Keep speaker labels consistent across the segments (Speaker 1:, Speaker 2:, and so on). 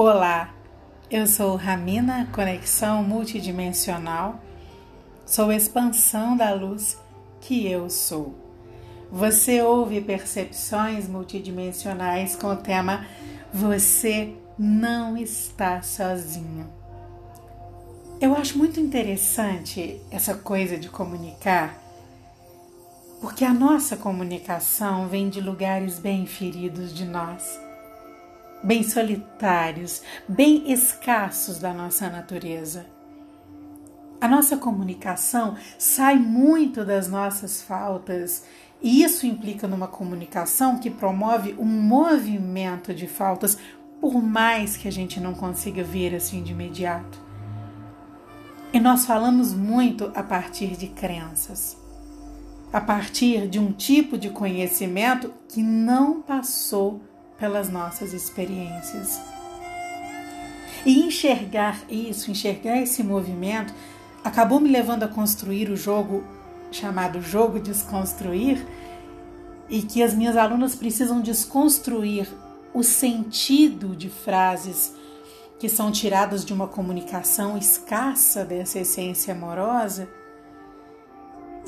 Speaker 1: Olá, eu sou Ramina Conexão Multidimensional, sou expansão da luz que eu sou. Você ouve percepções multidimensionais com o tema Você não está sozinho. Eu acho muito interessante essa coisa de comunicar, porque a nossa comunicação vem de lugares bem feridos de nós bem solitários, bem escassos da nossa natureza. A nossa comunicação sai muito das nossas faltas, e isso implica numa comunicação que promove um movimento de faltas, por mais que a gente não consiga ver assim de imediato. E nós falamos muito a partir de crenças, a partir de um tipo de conhecimento que não passou pelas nossas experiências. E enxergar isso, enxergar esse movimento, acabou me levando a construir o jogo chamado Jogo Desconstruir, e que as minhas alunas precisam desconstruir o sentido de frases que são tiradas de uma comunicação escassa dessa essência amorosa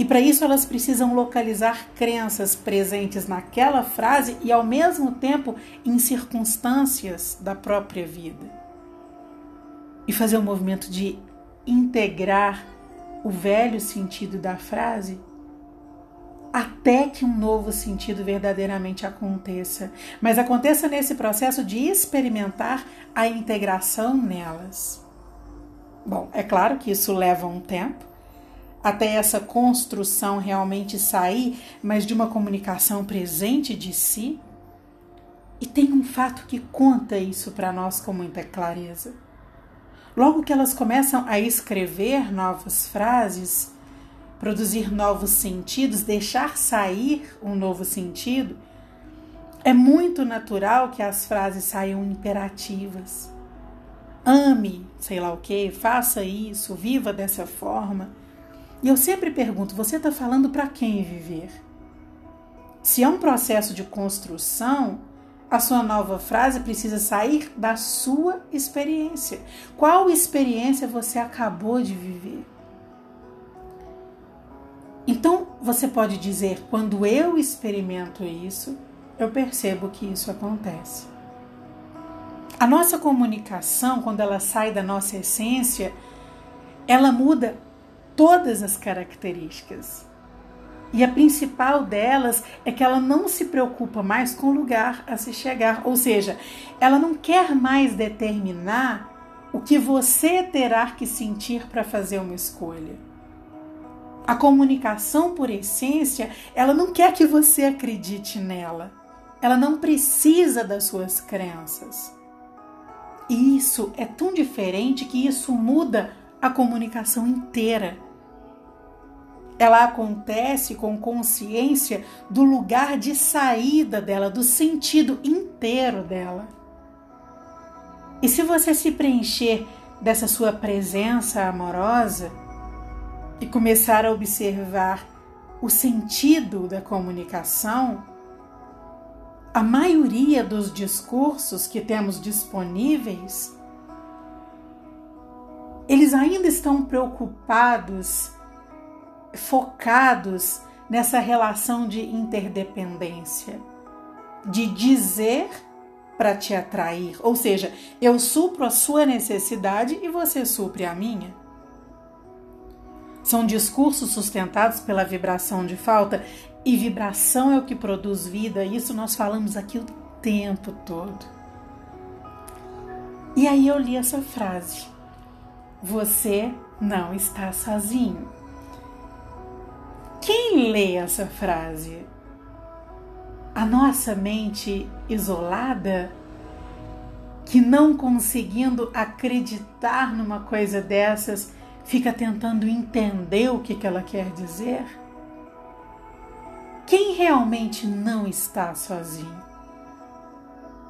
Speaker 1: e para isso elas precisam localizar crenças presentes naquela frase e ao mesmo tempo em circunstâncias da própria vida. E fazer o um movimento de integrar o velho sentido da frase até que um novo sentido verdadeiramente aconteça. Mas aconteça nesse processo de experimentar a integração nelas. Bom, é claro que isso leva um tempo até essa construção realmente sair, mas de uma comunicação presente de si. E tem um fato que conta isso para nós com muita clareza. Logo que elas começam a escrever novas frases, produzir novos sentidos, deixar sair um novo sentido, é muito natural que as frases saiam imperativas. Ame, sei lá o que, faça isso, viva dessa forma. E eu sempre pergunto: você está falando para quem viver? Se é um processo de construção, a sua nova frase precisa sair da sua experiência. Qual experiência você acabou de viver? Então, você pode dizer: quando eu experimento isso, eu percebo que isso acontece. A nossa comunicação, quando ela sai da nossa essência, ela muda todas as características. E a principal delas é que ela não se preocupa mais com o lugar a se chegar, ou seja, ela não quer mais determinar o que você terá que sentir para fazer uma escolha. A comunicação, por essência, ela não quer que você acredite nela. Ela não precisa das suas crenças. E isso é tão diferente que isso muda a comunicação inteira ela acontece com consciência do lugar de saída dela, do sentido inteiro dela. E se você se preencher dessa sua presença amorosa e começar a observar o sentido da comunicação, a maioria dos discursos que temos disponíveis, eles ainda estão preocupados focados nessa relação de interdependência, de dizer para te atrair, ou seja, eu supro a sua necessidade e você supre a minha. São discursos sustentados pela vibração de falta e vibração é o que produz vida, isso nós falamos aqui o tempo todo. E aí eu li essa frase: Você não está sozinho. Quem lê essa frase? A nossa mente isolada, que não conseguindo acreditar numa coisa dessas, fica tentando entender o que, que ela quer dizer? Quem realmente não está sozinho?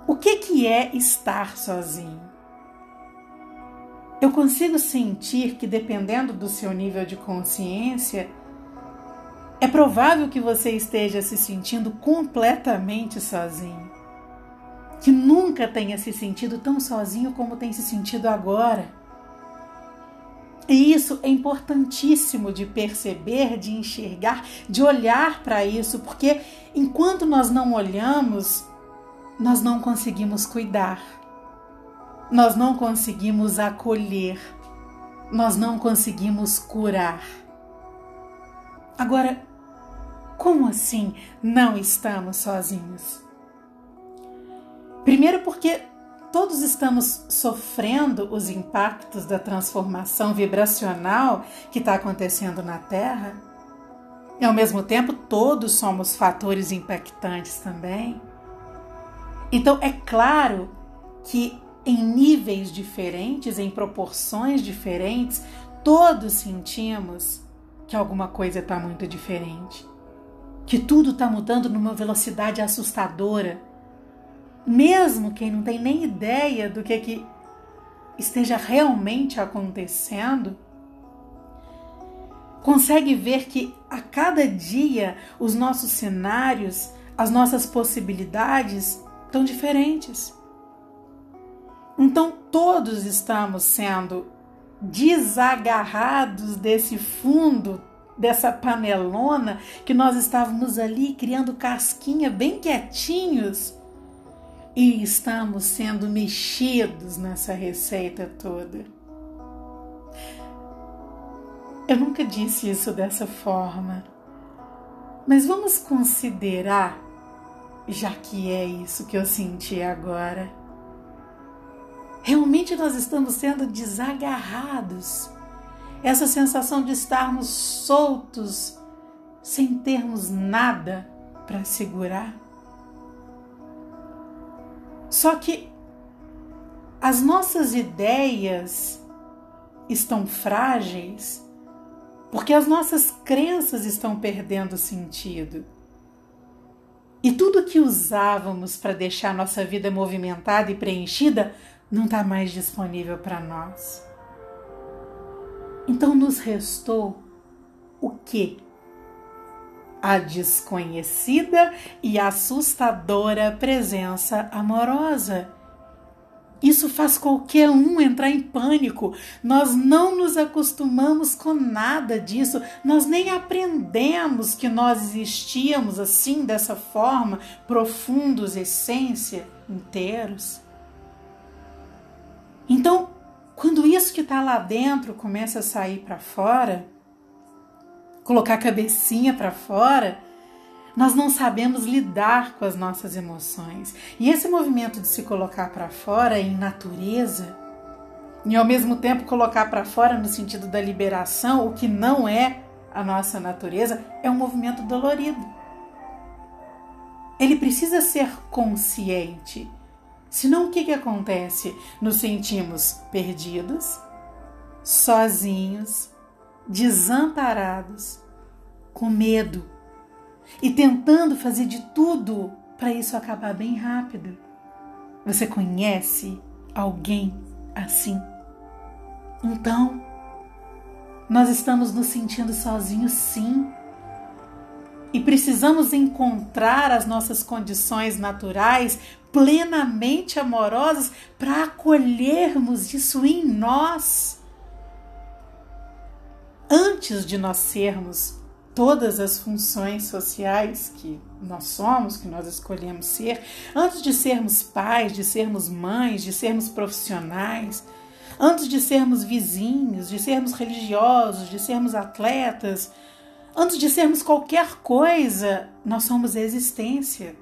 Speaker 1: O que, que é estar sozinho? Eu consigo sentir que, dependendo do seu nível de consciência, é provável que você esteja se sentindo completamente sozinho. que nunca tenha se sentido tão sozinho como tem se sentido agora. E isso é importantíssimo de perceber, de enxergar, de olhar para isso, porque enquanto nós não olhamos, nós não conseguimos cuidar, nós não conseguimos acolher, nós não conseguimos curar. Agora, como assim não estamos sozinhos? Primeiro, porque todos estamos sofrendo os impactos da transformação vibracional que está acontecendo na Terra. E ao mesmo tempo, todos somos fatores impactantes também. Então, é claro que em níveis diferentes, em proporções diferentes, todos sentimos que alguma coisa está muito diferente. Que tudo está mudando numa velocidade assustadora mesmo quem não tem nem ideia do que, que esteja realmente acontecendo, consegue ver que a cada dia os nossos cenários, as nossas possibilidades estão diferentes. Então todos estamos sendo desagarrados desse fundo, dessa panelona que nós estávamos ali criando casquinha bem quietinhos e estamos sendo mexidos nessa receita toda. Eu nunca disse isso dessa forma, mas vamos considerar, já que é isso que eu senti agora. Realmente nós estamos sendo desagarrados. Essa sensação de estarmos soltos, sem termos nada para segurar. Só que as nossas ideias estão frágeis porque as nossas crenças estão perdendo sentido. E tudo que usávamos para deixar nossa vida movimentada e preenchida não está mais disponível para nós. Então nos restou o que? a desconhecida e assustadora presença amorosa. Isso faz qualquer um entrar em pânico. Nós não nos acostumamos com nada disso. Nós nem aprendemos que nós existíamos assim, dessa forma, profundos, essência, inteiros. Então, quando isso que está lá dentro começa a sair para fora, colocar a cabecinha para fora, nós não sabemos lidar com as nossas emoções. E esse movimento de se colocar para fora em natureza, e ao mesmo tempo colocar para fora no sentido da liberação, o que não é a nossa natureza, é um movimento dolorido. Ele precisa ser consciente. Senão, o que, que acontece? Nos sentimos perdidos, sozinhos, desamparados, com medo e tentando fazer de tudo para isso acabar bem rápido. Você conhece alguém assim? Então, nós estamos nos sentindo sozinhos, sim. E precisamos encontrar as nossas condições naturais plenamente amorosas para acolhermos isso em nós antes de nós sermos todas as funções sociais que nós somos, que nós escolhemos ser, antes de sermos pais, de sermos mães, de sermos profissionais, antes de sermos vizinhos, de sermos religiosos, de sermos atletas, antes de sermos qualquer coisa, nós somos existência.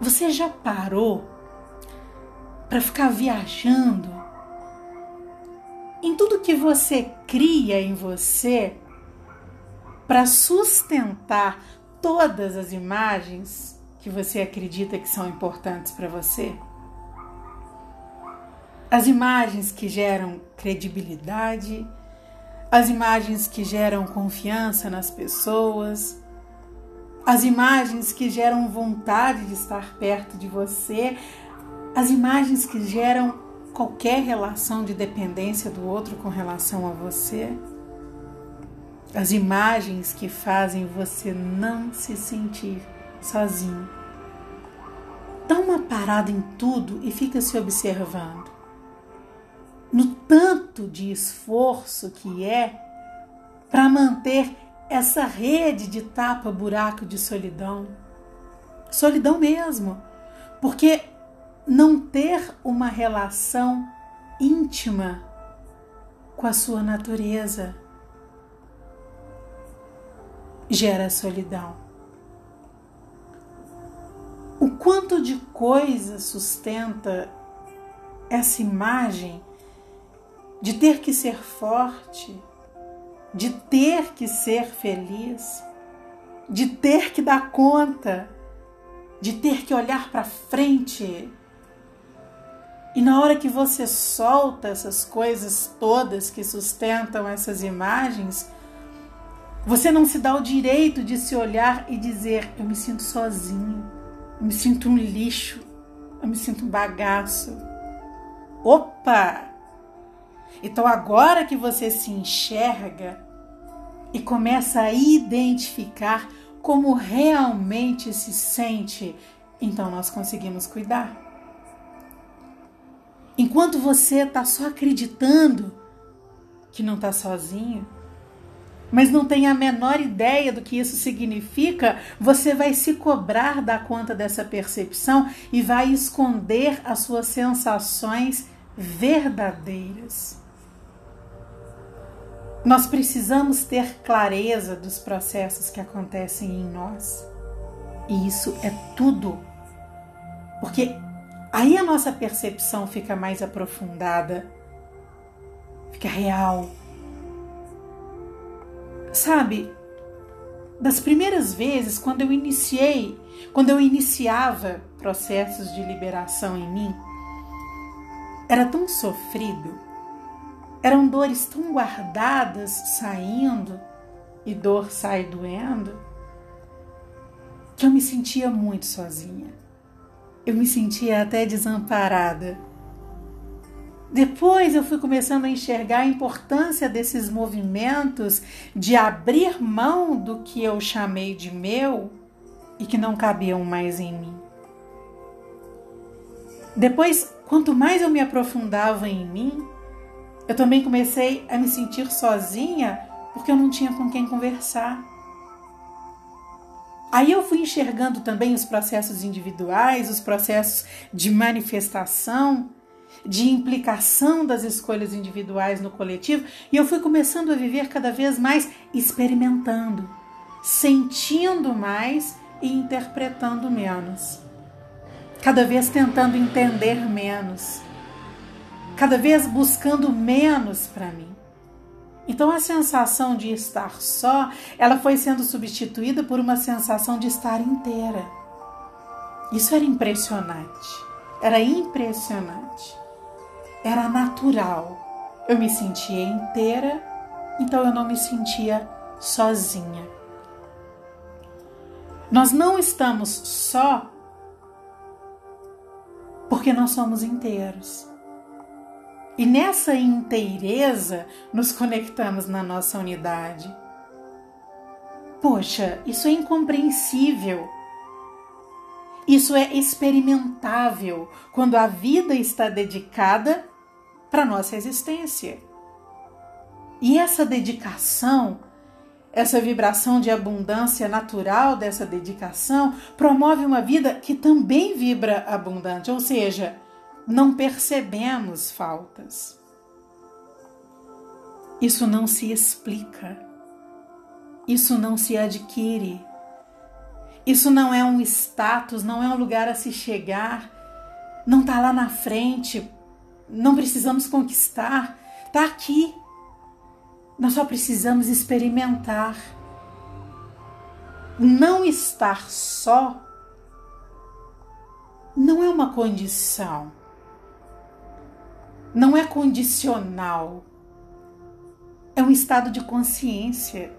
Speaker 1: Você já parou para ficar viajando em tudo que você cria em você para sustentar todas as imagens que você acredita que são importantes para você? As imagens que geram credibilidade, as imagens que geram confiança nas pessoas, as imagens que geram vontade de estar perto de você, as imagens que geram qualquer relação de dependência do outro com relação a você, as imagens que fazem você não se sentir sozinho. dá uma parada em tudo e fica se observando. No tanto de esforço que é para manter essa rede de tapa-buraco de solidão. Solidão mesmo. Porque não ter uma relação íntima com a sua natureza gera solidão. O quanto de coisa sustenta essa imagem de ter que ser forte, de ter que ser feliz, de ter que dar conta, de ter que olhar para frente. E na hora que você solta essas coisas todas que sustentam essas imagens, você não se dá o direito de se olhar e dizer: Eu me sinto sozinho, eu me sinto um lixo, eu me sinto um bagaço. Opa! Então, agora que você se enxerga e começa a identificar como realmente se sente, então nós conseguimos cuidar. Enquanto você está só acreditando que não está sozinho, mas não tem a menor ideia do que isso significa, você vai se cobrar da conta dessa percepção e vai esconder as suas sensações verdadeiras. Nós precisamos ter clareza dos processos que acontecem em nós. E isso é tudo. Porque aí a nossa percepção fica mais aprofundada, fica real. Sabe, das primeiras vezes quando eu iniciei, quando eu iniciava processos de liberação em mim, era tão sofrido eram dores tão guardadas saindo e dor sai doendo que eu me sentia muito sozinha. Eu me sentia até desamparada. Depois eu fui começando a enxergar a importância desses movimentos de abrir mão do que eu chamei de meu e que não cabiam mais em mim. Depois, quanto mais eu me aprofundava em mim, eu também comecei a me sentir sozinha porque eu não tinha com quem conversar. Aí eu fui enxergando também os processos individuais, os processos de manifestação, de implicação das escolhas individuais no coletivo, e eu fui começando a viver cada vez mais experimentando, sentindo mais e interpretando menos. Cada vez tentando entender menos cada vez buscando menos para mim. Então a sensação de estar só, ela foi sendo substituída por uma sensação de estar inteira. Isso era impressionante. Era impressionante. Era natural. Eu me sentia inteira, então eu não me sentia sozinha. Nós não estamos só porque nós somos inteiros. E nessa inteireza nos conectamos na nossa unidade. Poxa, isso é incompreensível. Isso é experimentável quando a vida está dedicada para nossa existência. E essa dedicação, essa vibração de abundância natural dessa dedicação, promove uma vida que também vibra abundante, ou seja, não percebemos faltas. Isso não se explica, isso não se adquire, isso não é um status, não é um lugar a se chegar, não está lá na frente, não precisamos conquistar, está aqui. Nós só precisamos experimentar. Não estar só não é uma condição não é condicional. É um estado de consciência,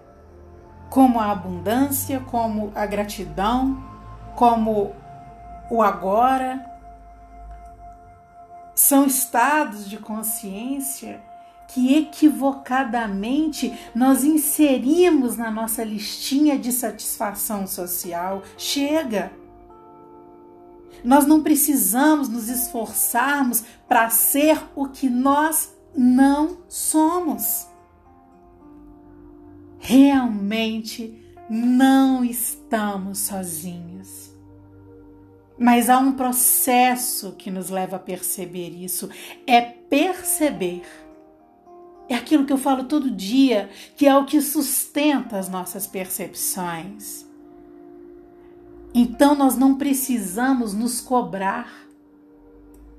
Speaker 1: como a abundância, como a gratidão, como o agora. São estados de consciência que equivocadamente nós inserimos na nossa listinha de satisfação social. Chega! Nós não precisamos nos esforçarmos para ser o que nós não somos. Realmente não estamos sozinhos. Mas há um processo que nos leva a perceber isso. É perceber. É aquilo que eu falo todo dia, que é o que sustenta as nossas percepções. Então nós não precisamos nos cobrar,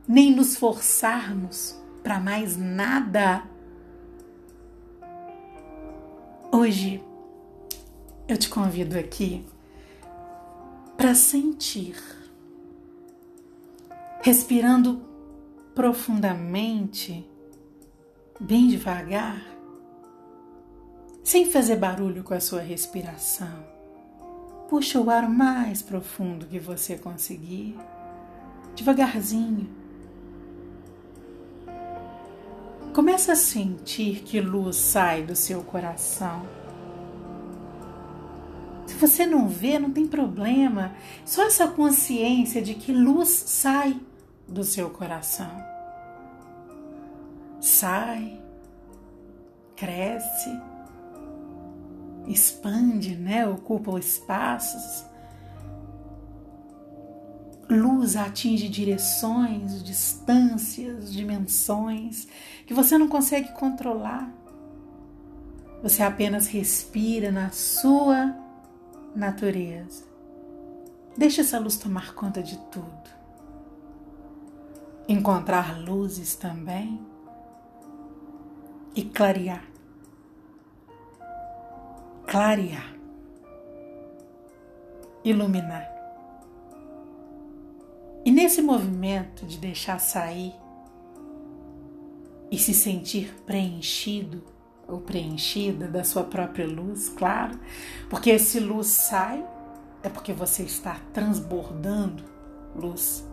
Speaker 1: nem nos forçarmos para mais nada. Hoje eu te convido aqui para sentir, respirando profundamente, bem devagar, sem fazer barulho com a sua respiração. Puxa o ar mais profundo que você conseguir, devagarzinho. Começa a sentir que luz sai do seu coração se você não vê, não tem problema. Só essa consciência de que luz sai do seu coração. Sai, cresce, expande, né? Ocupa espaços. Luz atinge direções, distâncias, dimensões que você não consegue controlar. Você apenas respira na sua natureza. Deixe essa luz tomar conta de tudo. Encontrar luzes também e clarear. Clarear. Iluminar. E nesse movimento de deixar sair e se sentir preenchido ou preenchida da sua própria luz, claro, porque se luz sai, é porque você está transbordando luz.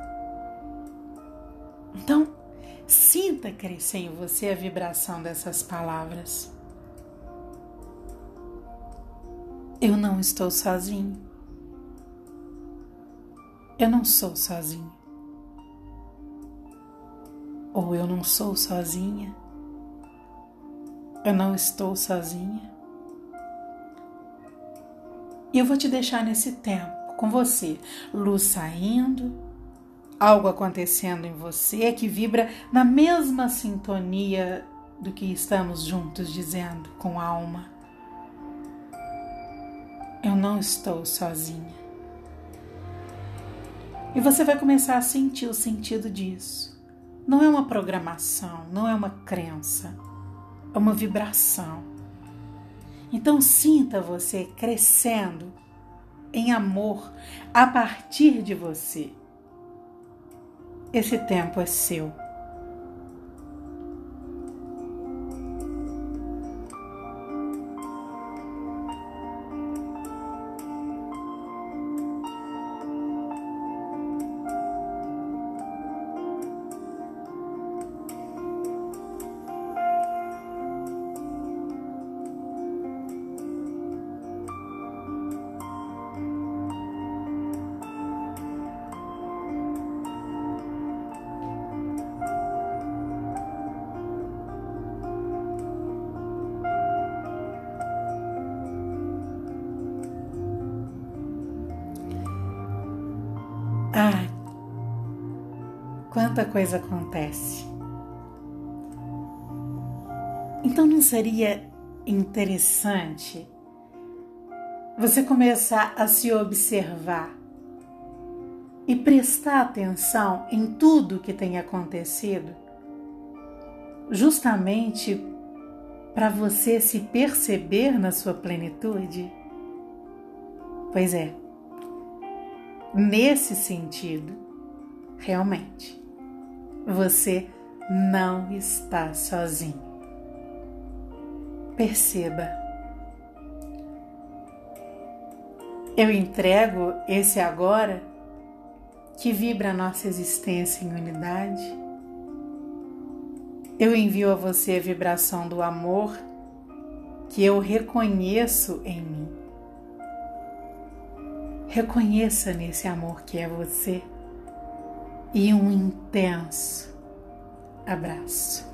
Speaker 1: Então, sinta crescer em você a vibração dessas palavras. Eu não estou sozinho. Eu não sou sozinho. Ou eu não sou sozinha. Eu não estou sozinha. E eu vou te deixar nesse tempo com você, luz saindo, algo acontecendo em você que vibra na mesma sintonia do que estamos juntos dizendo com a alma. Eu não estou sozinha. E você vai começar a sentir o sentido disso. Não é uma programação, não é uma crença é uma vibração. Então sinta você crescendo em amor a partir de você. Esse tempo é seu. Ah, quanta coisa acontece. Então não seria interessante você começar a se observar e prestar atenção em tudo que tem acontecido, justamente para você se perceber na sua plenitude? Pois é. Nesse sentido, realmente, você não está sozinho. Perceba. Eu entrego esse agora que vibra a nossa existência em unidade. Eu envio a você a vibração do amor que eu reconheço em mim. Reconheça nesse amor que é você e um intenso abraço.